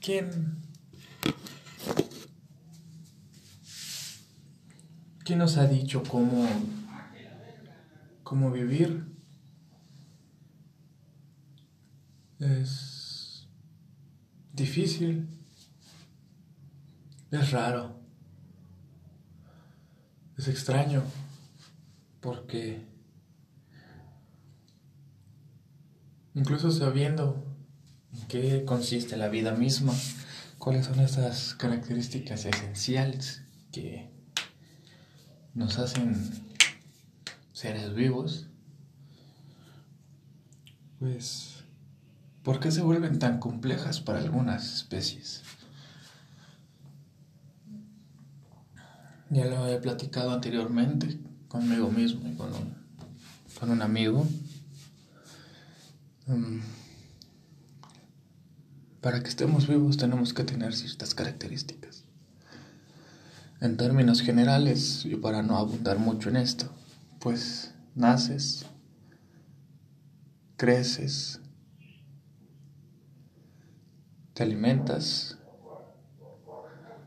¿quién, quién nos ha dicho cómo, cómo vivir? Es difícil, es raro, es extraño, porque incluso sabiendo qué consiste la vida misma, cuáles son esas características esenciales que nos hacen seres vivos, pues, ¿por qué se vuelven tan complejas para algunas especies? Ya lo he platicado anteriormente conmigo mismo y con un, con un amigo. Mm, para que estemos vivos tenemos que tener ciertas características. En términos generales, y para no abundar mucho en esto, pues naces, creces, te alimentas,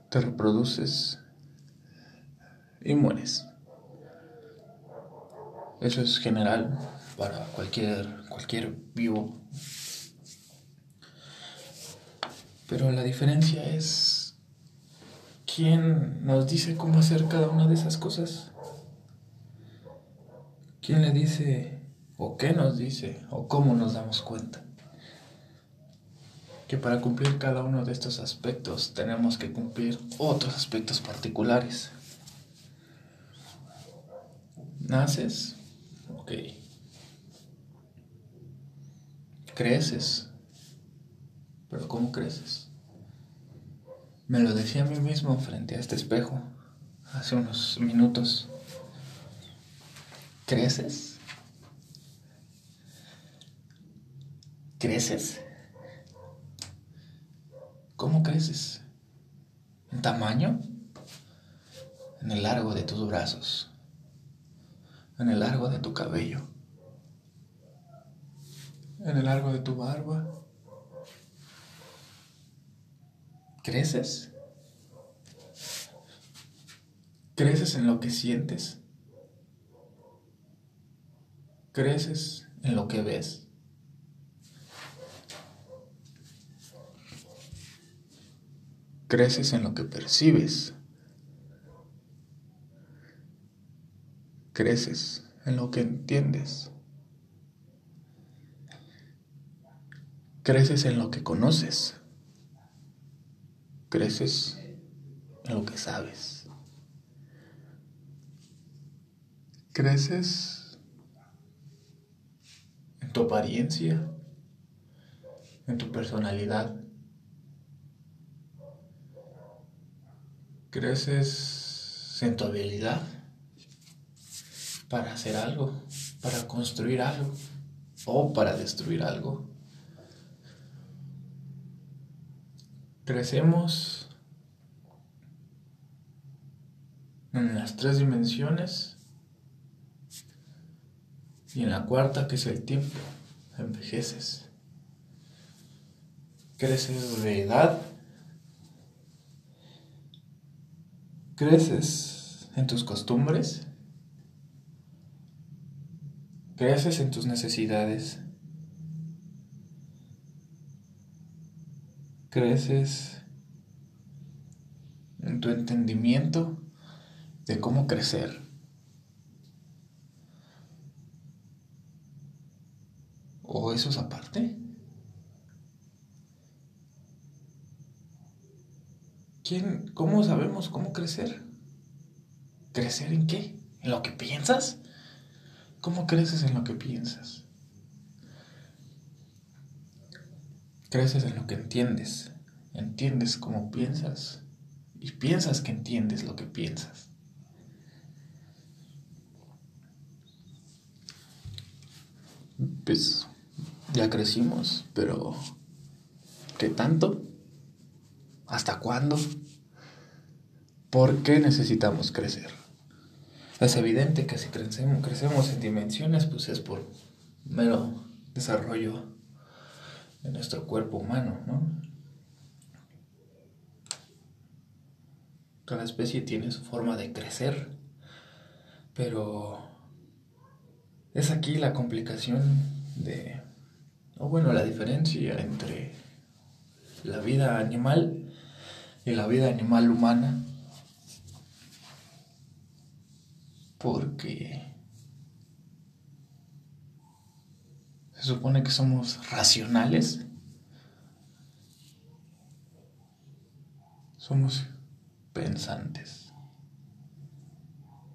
te reproduces y mueres. Eso es general para cualquier, cualquier vivo Pero la diferencia es quién nos dice cómo hacer cada una de esas cosas. ¿Quién le dice o qué nos dice o cómo nos damos cuenta? Que para cumplir cada uno de estos aspectos tenemos que cumplir otros aspectos particulares. Naces, ok. Creces, pero ¿cómo creces? Me lo decía a mí mismo frente a este espejo hace unos minutos. ¿Creces? ¿Creces? ¿Cómo creces? ¿En tamaño? En el largo de tus brazos. En el largo de tu cabello. En el largo de tu barba ¿Creces? ¿Creces en lo que sientes? ¿Creces en lo que ves? ¿Creces en lo que percibes? ¿Creces en lo que entiendes? ¿Creces en lo que conoces? Creces en lo que sabes. Creces en tu apariencia, en tu personalidad. Creces en tu habilidad para hacer algo, para construir algo o para destruir algo. Crecemos en las tres dimensiones y en la cuarta que es el tiempo, envejeces. Creces de edad, creces en tus costumbres, creces en tus necesidades. Creces en tu entendimiento de cómo crecer. ¿O eso es aparte? ¿Quién, ¿Cómo sabemos cómo crecer? ¿Crecer en qué? ¿En lo que piensas? ¿Cómo creces en lo que piensas? Creces en lo que entiendes, entiendes cómo piensas y piensas que entiendes lo que piensas. Pues ya crecimos, pero ¿qué tanto? ¿Hasta cuándo? ¿Por qué necesitamos crecer? Es evidente que si crecemos, crecemos en dimensiones, pues es por mero desarrollo de nuestro cuerpo humano, ¿no? Cada especie tiene su forma de crecer, pero es aquí la complicación de, o bueno, la diferencia entre la vida animal y la vida animal humana, porque se supone que somos racionales. Somos pensantes.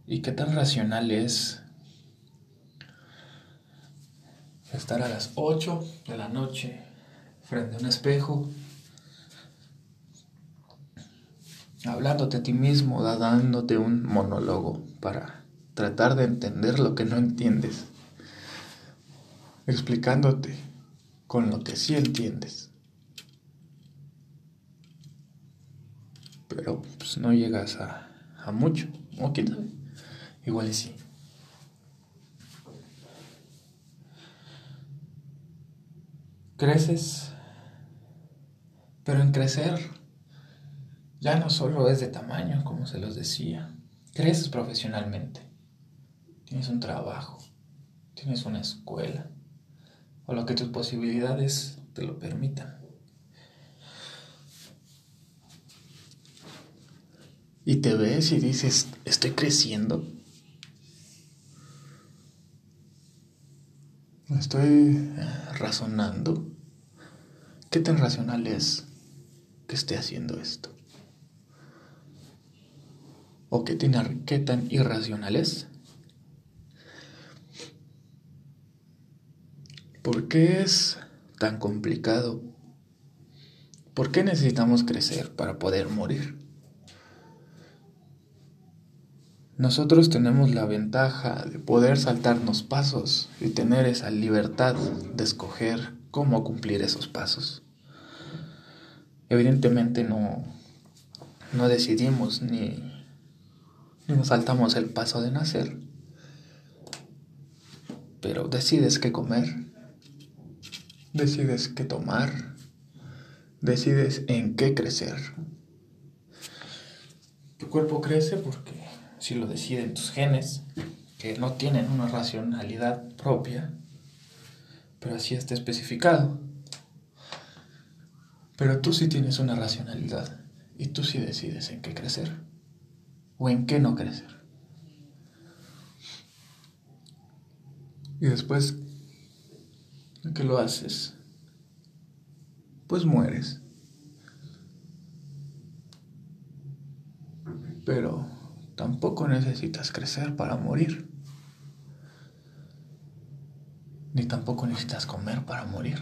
¿Y qué tan racional es estar a las 8 de la noche frente a un espejo, hablándote a ti mismo, dándote un monólogo para tratar de entender lo que no entiendes, explicándote con lo que sí entiendes. Pero pues no llegas a, a mucho, o quién sabe, igual y sí. Creces, pero en crecer ya no solo es de tamaño, como se los decía, creces profesionalmente, tienes un trabajo, tienes una escuela, o lo que tus posibilidades te lo permitan. Y te ves y dices, estoy creciendo. Estoy razonando. ¿Qué tan racional es que esté haciendo esto? ¿O qué tan, tan irracional es? ¿Por qué es tan complicado? ¿Por qué necesitamos crecer para poder morir? Nosotros tenemos la ventaja de poder saltarnos pasos y tener esa libertad de escoger cómo cumplir esos pasos. Evidentemente no, no decidimos ni, ni nos saltamos el paso de nacer, pero decides qué comer, decides qué tomar, decides en qué crecer. Tu cuerpo crece porque si lo deciden tus genes, que no tienen una racionalidad propia, pero así está especificado. Pero tú sí tienes una racionalidad y tú sí decides en qué crecer o en qué no crecer. Y después de que lo haces, pues mueres. Pero Tampoco necesitas crecer para morir. Ni tampoco necesitas comer para morir.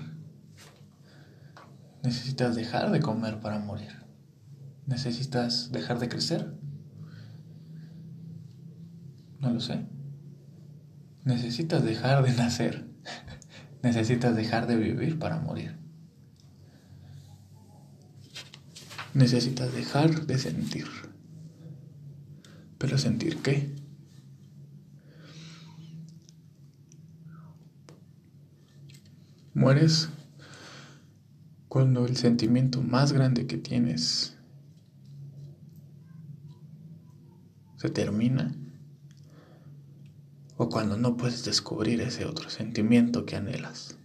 Necesitas dejar de comer para morir. Necesitas dejar de crecer. No lo sé. Necesitas dejar de nacer. Necesitas dejar de vivir para morir. Necesitas dejar de sentir. Pero sentir qué? Mueres cuando el sentimiento más grande que tienes se termina o cuando no puedes descubrir ese otro sentimiento que anhelas.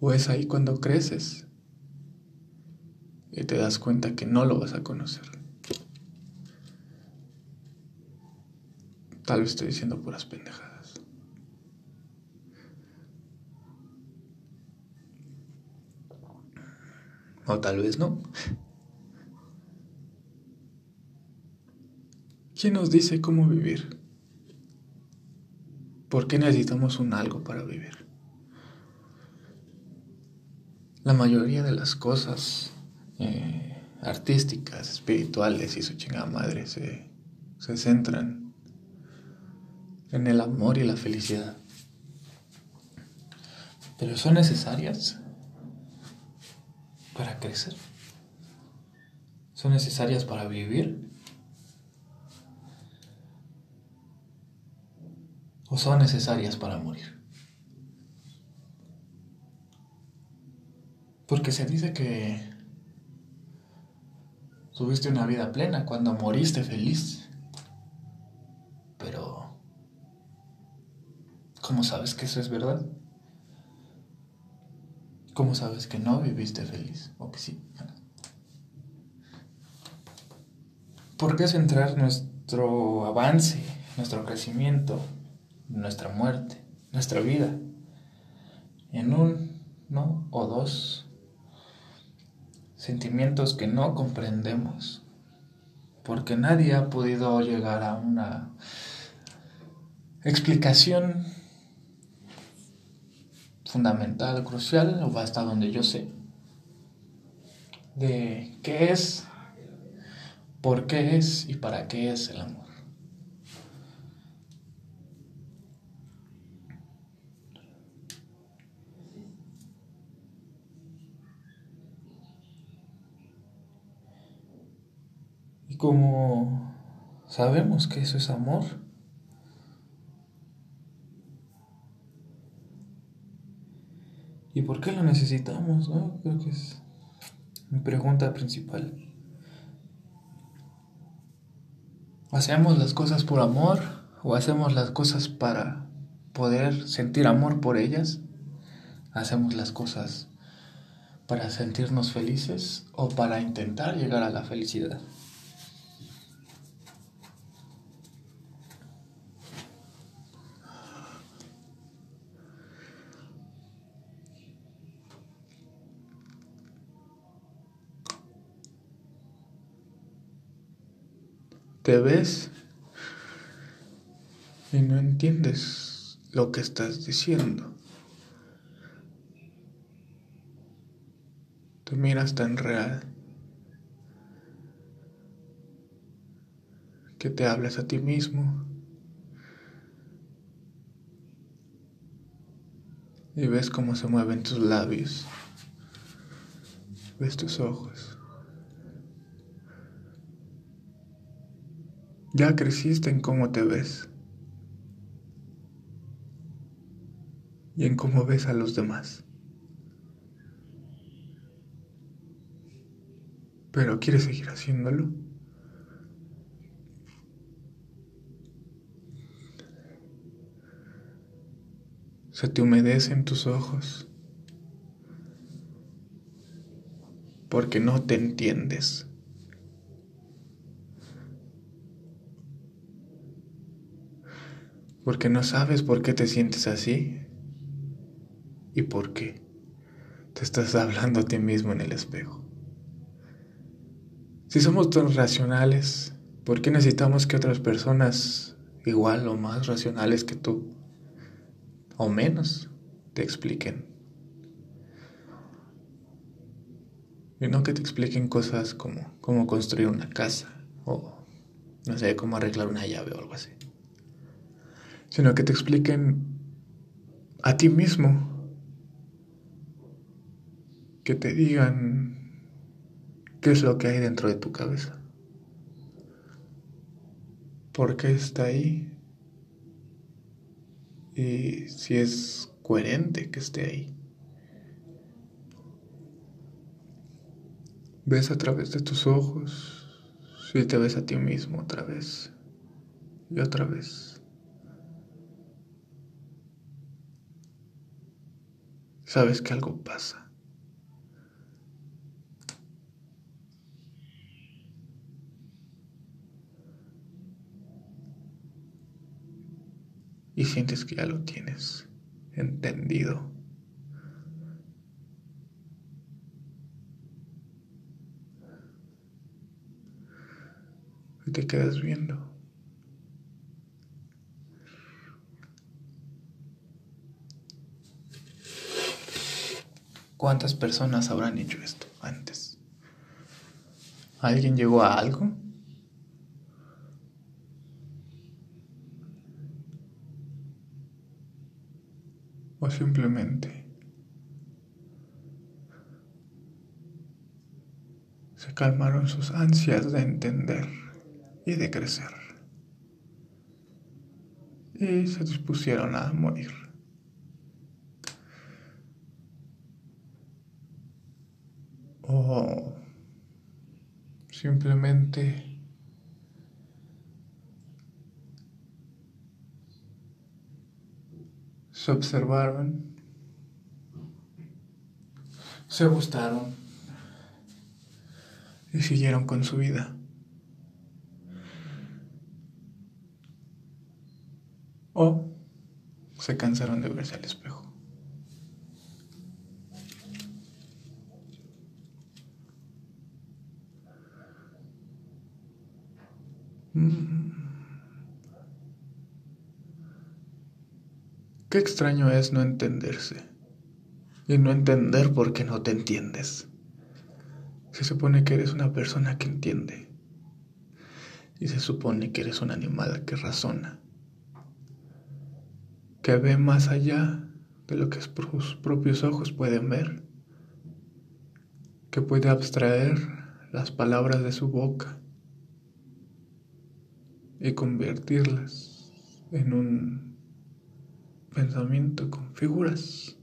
O es ahí cuando creces y te das cuenta que no lo vas a conocer. Tal vez estoy diciendo puras pendejadas. O tal vez no. ¿Quién nos dice cómo vivir? ¿Por qué necesitamos un algo para vivir? La mayoría de las cosas eh, artísticas, espirituales y su chingada madre se, se centran en el amor y la felicidad. Pero son necesarias para crecer. Son necesarias para vivir. Son necesarias para morir. Porque se dice que tuviste una vida plena cuando moriste feliz. Pero, ¿cómo sabes que eso es verdad? ¿Cómo sabes que no viviste feliz? O que sí. ¿Por qué centrar nuestro avance, nuestro crecimiento, nuestra muerte, nuestra vida en un, ¿no? O dos sentimientos que no comprendemos, porque nadie ha podido llegar a una explicación fundamental, crucial, o hasta donde yo sé, de qué es, por qué es y para qué es el amor. Como sabemos que eso es amor, ¿y por qué lo necesitamos? Creo que es mi pregunta principal. ¿Hacemos las cosas por amor o hacemos las cosas para poder sentir amor por ellas? ¿Hacemos las cosas para sentirnos felices o para intentar llegar a la felicidad? Te ves y no entiendes lo que estás diciendo. Te miras tan real que te hablas a ti mismo y ves cómo se mueven tus labios, ves tus ojos. Ya creciste en cómo te ves y en cómo ves a los demás. Pero quieres seguir haciéndolo. Se te humedecen tus ojos porque no te entiendes. Porque no sabes por qué te sientes así y por qué te estás hablando a ti mismo en el espejo. Si somos tan racionales, ¿por qué necesitamos que otras personas igual o más racionales que tú o menos te expliquen? Y no que te expliquen cosas como cómo construir una casa o no sé, cómo arreglar una llave o algo así sino que te expliquen a ti mismo, que te digan qué es lo que hay dentro de tu cabeza, por qué está ahí. Y si es coherente que esté ahí. Ves a través de tus ojos, si te ves a ti mismo otra vez. Y otra vez. Sabes que algo pasa. Y sientes que ya lo tienes entendido. Y te quedas viendo. ¿Cuántas personas habrán hecho esto antes? ¿Alguien llegó a algo? ¿O simplemente se calmaron sus ansias de entender y de crecer? Y se dispusieron a morir. O simplemente se observaron, se gustaron y siguieron con su vida. O se cansaron de verse al espejo. Qué extraño es no entenderse y no entender por qué no te entiendes. Se supone que eres una persona que entiende y se supone que eres un animal que razona que ve más allá de lo que sus propios ojos pueden ver, que puede abstraer las palabras de su boca y convertirlas en un pensamiento con figuras.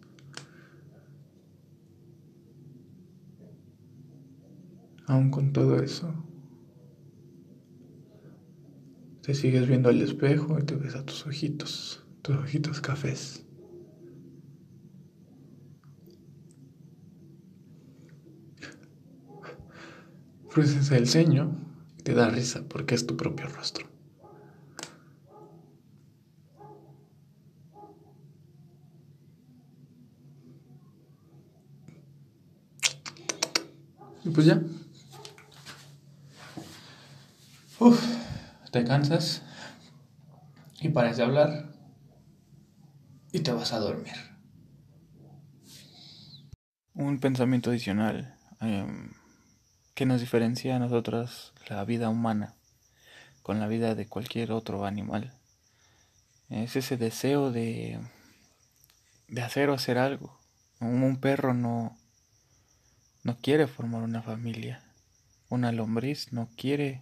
Aún con todo eso, te sigues viendo al espejo y te ves a tus ojitos tus ojitos cafés. Fruces el ceño y te da risa porque es tu propio rostro. Pues ya. Uf, te cansas y paras de hablar y te vas a dormir. Un pensamiento adicional em, que nos diferencia a nosotros la vida humana con la vida de cualquier otro animal. Es ese deseo de, de hacer o hacer algo. Un perro no, no quiere formar una familia. Una lombriz no quiere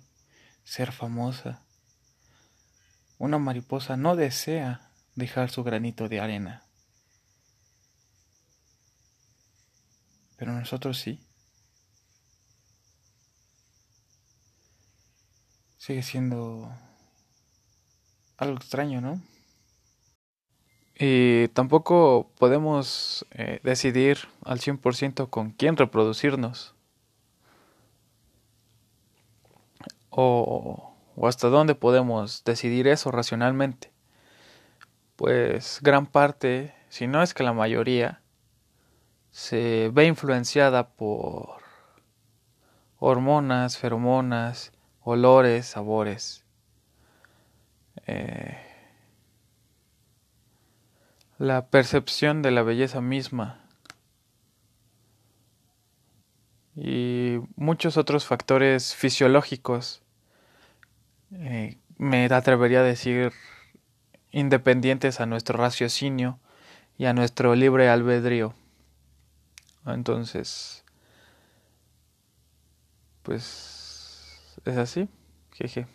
ser famosa. Una mariposa no desea dejar su granito de arena. Pero nosotros sí. Sigue siendo algo extraño, ¿no? Y tampoco podemos eh, decidir al 100% con quién reproducirnos. O, o hasta dónde podemos decidir eso racionalmente pues gran parte, si no es que la mayoría, se ve influenciada por hormonas, feromonas, olores, sabores. Eh, la percepción de la belleza misma y muchos otros factores fisiológicos, eh, me atrevería a decir independientes a nuestro raciocinio y a nuestro libre albedrío. Entonces, pues es así. Jeje.